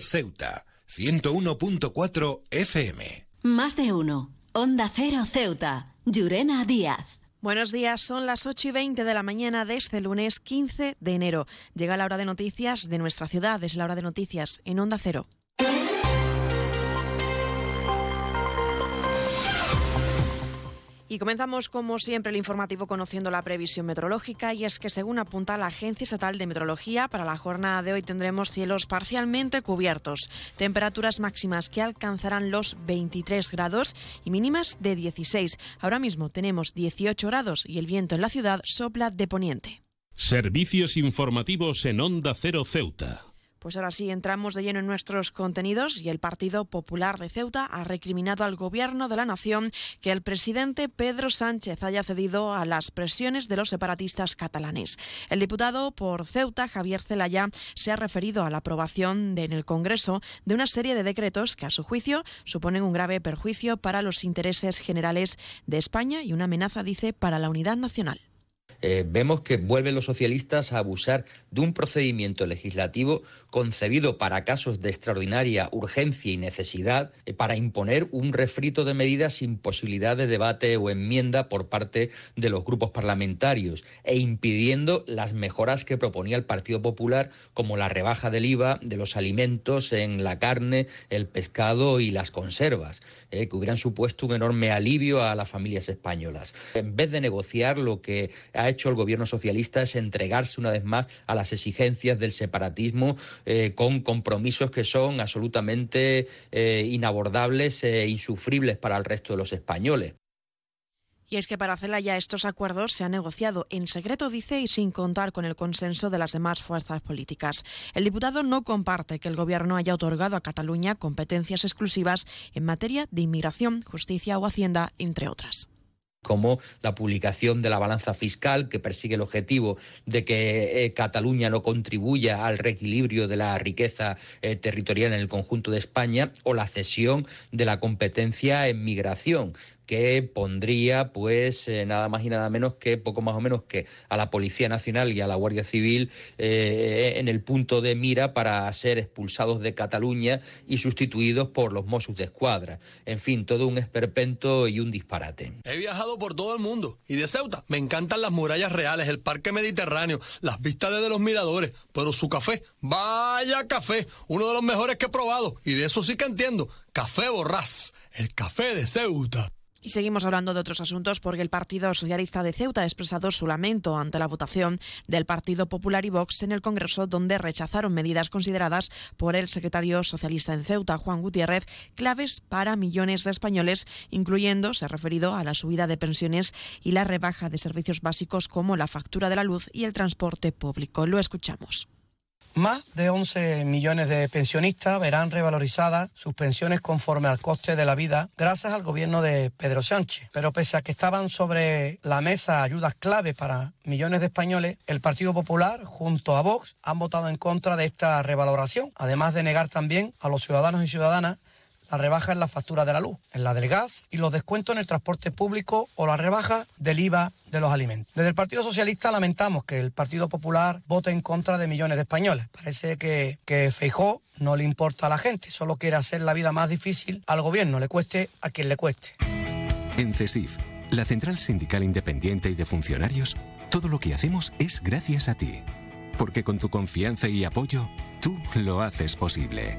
Ceuta, 101.4 FM. Más de uno. Onda Cero Ceuta. Llurena Díaz. Buenos días, son las 8 y 20 de la mañana de este lunes 15 de enero. Llega la hora de noticias de nuestra ciudad, es la hora de noticias en Onda Cero. Y comenzamos como siempre el informativo conociendo la previsión meteorológica y es que según apunta la Agencia Estatal de Meteorología, para la jornada de hoy tendremos cielos parcialmente cubiertos, temperaturas máximas que alcanzarán los 23 grados y mínimas de 16. Ahora mismo tenemos 18 grados y el viento en la ciudad sopla de poniente. Servicios informativos en Onda Cero Ceuta. Pues ahora sí, entramos de lleno en nuestros contenidos y el Partido Popular de Ceuta ha recriminado al Gobierno de la Nación que el presidente Pedro Sánchez haya cedido a las presiones de los separatistas catalanes. El diputado por Ceuta, Javier Zelaya, se ha referido a la aprobación en el Congreso de una serie de decretos que, a su juicio, suponen un grave perjuicio para los intereses generales de España y una amenaza, dice, para la unidad nacional. Eh, vemos que vuelven los socialistas a abusar de un procedimiento legislativo concebido para casos de extraordinaria urgencia y necesidad eh, para imponer un refrito de medidas sin posibilidad de debate o enmienda por parte de los grupos parlamentarios e impidiendo las mejoras que proponía el Partido Popular como la rebaja del IVA de los alimentos en la carne, el pescado y las conservas, eh, que hubieran supuesto un enorme alivio a las familias españolas. En vez de negociar lo que ha hecho el gobierno socialista es entregarse una vez más a las exigencias del separatismo eh, con compromisos que son absolutamente eh, inabordables e insufribles para el resto de los españoles. Y es que para ya estos acuerdos se han negociado en secreto, dice, y sin contar con el consenso de las demás fuerzas políticas. El diputado no comparte que el Gobierno haya otorgado a Cataluña competencias exclusivas en materia de inmigración, justicia o hacienda, entre otras como la publicación de la balanza fiscal que persigue el objetivo de que eh, Cataluña no contribuya al reequilibrio de la riqueza eh, territorial en el conjunto de España o la cesión de la competencia en migración que pondría pues eh, nada más y nada menos que poco más o menos que a la Policía Nacional y a la Guardia Civil eh, en el punto de mira para ser expulsados de Cataluña y sustituidos por los Mossos de Escuadra. En fin, todo un esperpento y un disparate. He viajado por todo el mundo y de Ceuta me encantan las murallas reales, el parque mediterráneo, las vistas desde los miradores, pero su café, vaya café, uno de los mejores que he probado y de eso sí que entiendo. Café Borrás, el café de Ceuta. Y seguimos hablando de otros asuntos porque el Partido Socialista de Ceuta ha expresado su lamento ante la votación del Partido Popular y Vox en el Congreso, donde rechazaron medidas consideradas por el secretario socialista en Ceuta, Juan Gutiérrez, claves para millones de españoles, incluyendo, se ha referido a la subida de pensiones y la rebaja de servicios básicos como la factura de la luz y el transporte público. Lo escuchamos. Más de 11 millones de pensionistas verán revalorizadas sus pensiones conforme al coste de la vida gracias al gobierno de Pedro Sánchez. Pero pese a que estaban sobre la mesa ayudas clave para millones de españoles, el Partido Popular junto a Vox han votado en contra de esta revaloración, además de negar también a los ciudadanos y ciudadanas la rebaja en la factura de la luz, en la del gas y los descuentos en el transporte público o la rebaja del IVA de los alimentos. Desde el Partido Socialista lamentamos que el Partido Popular vote en contra de millones de españoles. Parece que, que Feijó no le importa a la gente, solo quiere hacer la vida más difícil al gobierno, le cueste a quien le cueste. En CESIF, la Central Sindical Independiente y de Funcionarios, todo lo que hacemos es gracias a ti. Porque con tu confianza y apoyo, tú lo haces posible.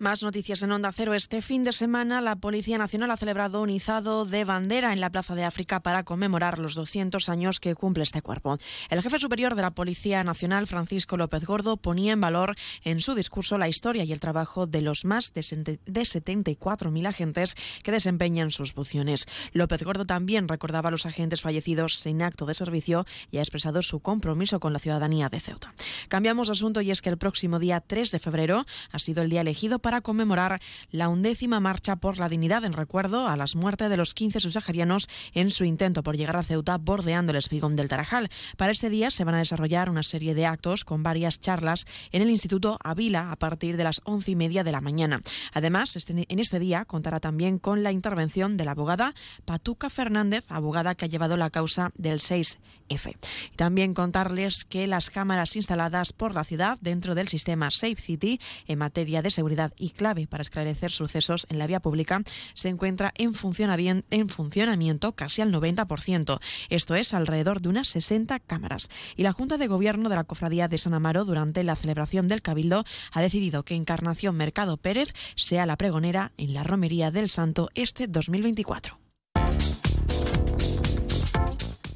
Más noticias en Onda Cero. Este fin de semana la Policía Nacional ha celebrado un izado de bandera en la Plaza de África para conmemorar los 200 años que cumple este cuerpo. El jefe superior de la Policía Nacional, Francisco López Gordo, ponía en valor en su discurso la historia y el trabajo de los más de 74.000 agentes que desempeñan sus funciones. López Gordo también recordaba a los agentes fallecidos sin acto de servicio y ha expresado su compromiso con la ciudadanía de Ceuta. Cambiamos asunto y es que el próximo día 3 de febrero ha sido el día elegido para para conmemorar la undécima marcha por la dignidad en recuerdo a las muertes de los 15 subsaharianos en su intento por llegar a Ceuta bordeando el espigón del Tarajal. Para este día se van a desarrollar una serie de actos con varias charlas en el Instituto Avila a partir de las once y media de la mañana. Además, este, en este día contará también con la intervención de la abogada Patuca Fernández, abogada que ha llevado la causa del 6F. También contarles que las cámaras instaladas por la ciudad dentro del sistema Safe City en materia de seguridad y clave para esclarecer sucesos en la vía pública se encuentra en funcionamiento casi al 90%. Esto es alrededor de unas 60 cámaras. Y la Junta de Gobierno de la Cofradía de San Amaro durante la celebración del Cabildo ha decidido que Encarnación Mercado Pérez sea la pregonera en la Romería del Santo este 2024.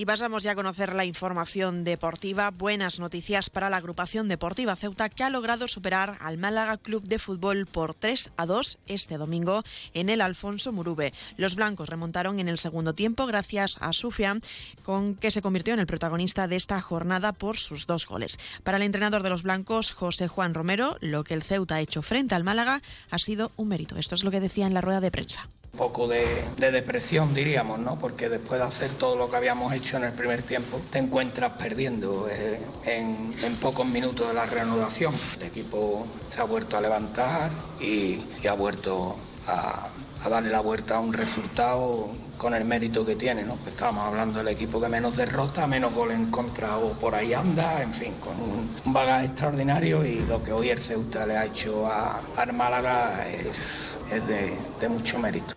Y pasamos ya a conocer la información deportiva. Buenas noticias para la agrupación deportiva Ceuta que ha logrado superar al Málaga Club de Fútbol por 3 a 2 este domingo en el Alfonso Murube. Los blancos remontaron en el segundo tiempo gracias a Sufian, con que se convirtió en el protagonista de esta jornada por sus dos goles. Para el entrenador de los blancos, José Juan Romero, lo que el Ceuta ha hecho frente al Málaga ha sido un mérito. Esto es lo que decía en la rueda de prensa poco de, depresión, diríamos, ¿no? Porque después de hacer todo lo que habíamos hecho en el primer tiempo, te encuentras perdiendo eh, en, pocos minutos de la reanudación. El equipo se ha vuelto a levantar y, ha vuelto a, a darle la vuelta a un resultado con el mérito que tiene, ¿no? Pues estábamos hablando del equipo que menos derrota, menos goles en contra o por ahí anda, en fin, con un, bagaje extraordinario y lo que hoy el Ceuta le ha hecho a, al Málaga es, de mucho mérito.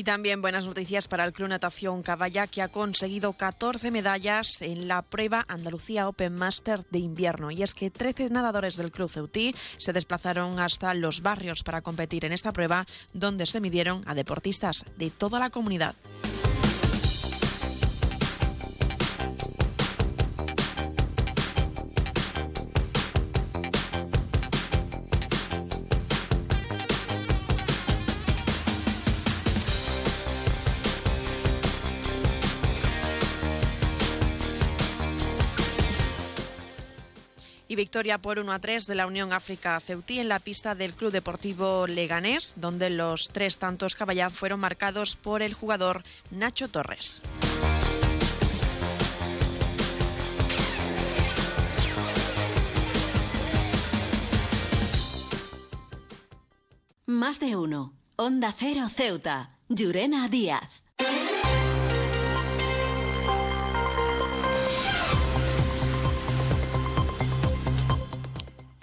Y también buenas noticias para el Club Natación Caballa, que ha conseguido 14 medallas en la prueba Andalucía Open Master de invierno. Y es que 13 nadadores del Club Ceutí se desplazaron hasta los barrios para competir en esta prueba, donde se midieron a deportistas de toda la comunidad. Y victoria por 1 a 3 de la Unión África Ceutí en la pista del Club Deportivo Leganés, donde los tres tantos caballá fueron marcados por el jugador Nacho Torres. Más de uno. Onda Cero Ceuta. Llurena Díaz.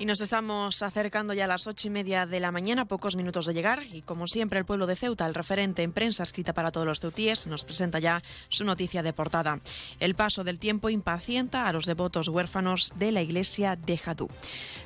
Nos estamos acercando ya a las ocho y media de la mañana, pocos minutos de llegar. Y como siempre, el pueblo de Ceuta, el referente en prensa escrita para todos los ceutíes, nos presenta ya su noticia de portada. El paso del tiempo impacienta a los devotos huérfanos de la iglesia de Jadú.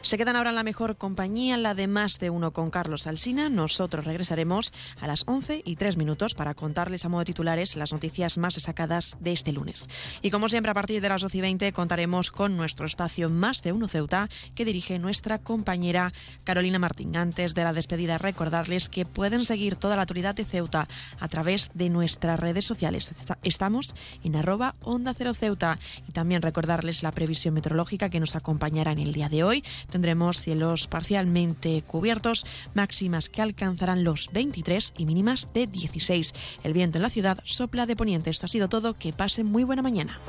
Se quedan ahora en la mejor compañía, la de más de uno con Carlos Alsina. Nosotros regresaremos a las once y tres minutos para contarles a modo de titulares las noticias más destacadas de este lunes. Y como siempre, a partir de las doce y veinte contaremos con nuestro espacio Más de uno Ceuta que dirige nuestra compañera Carolina Martín. Antes de la despedida, recordarles que pueden seguir toda la actualidad de Ceuta a través de nuestras redes sociales. Estamos en arroba Onda Cero Ceuta y también recordarles la previsión meteorológica que nos acompañará en el día de hoy. Tendremos cielos parcialmente cubiertos, máximas que alcanzarán los 23 y mínimas de 16. El viento en la ciudad sopla de poniente. Esto ha sido todo. Que pasen muy buena mañana.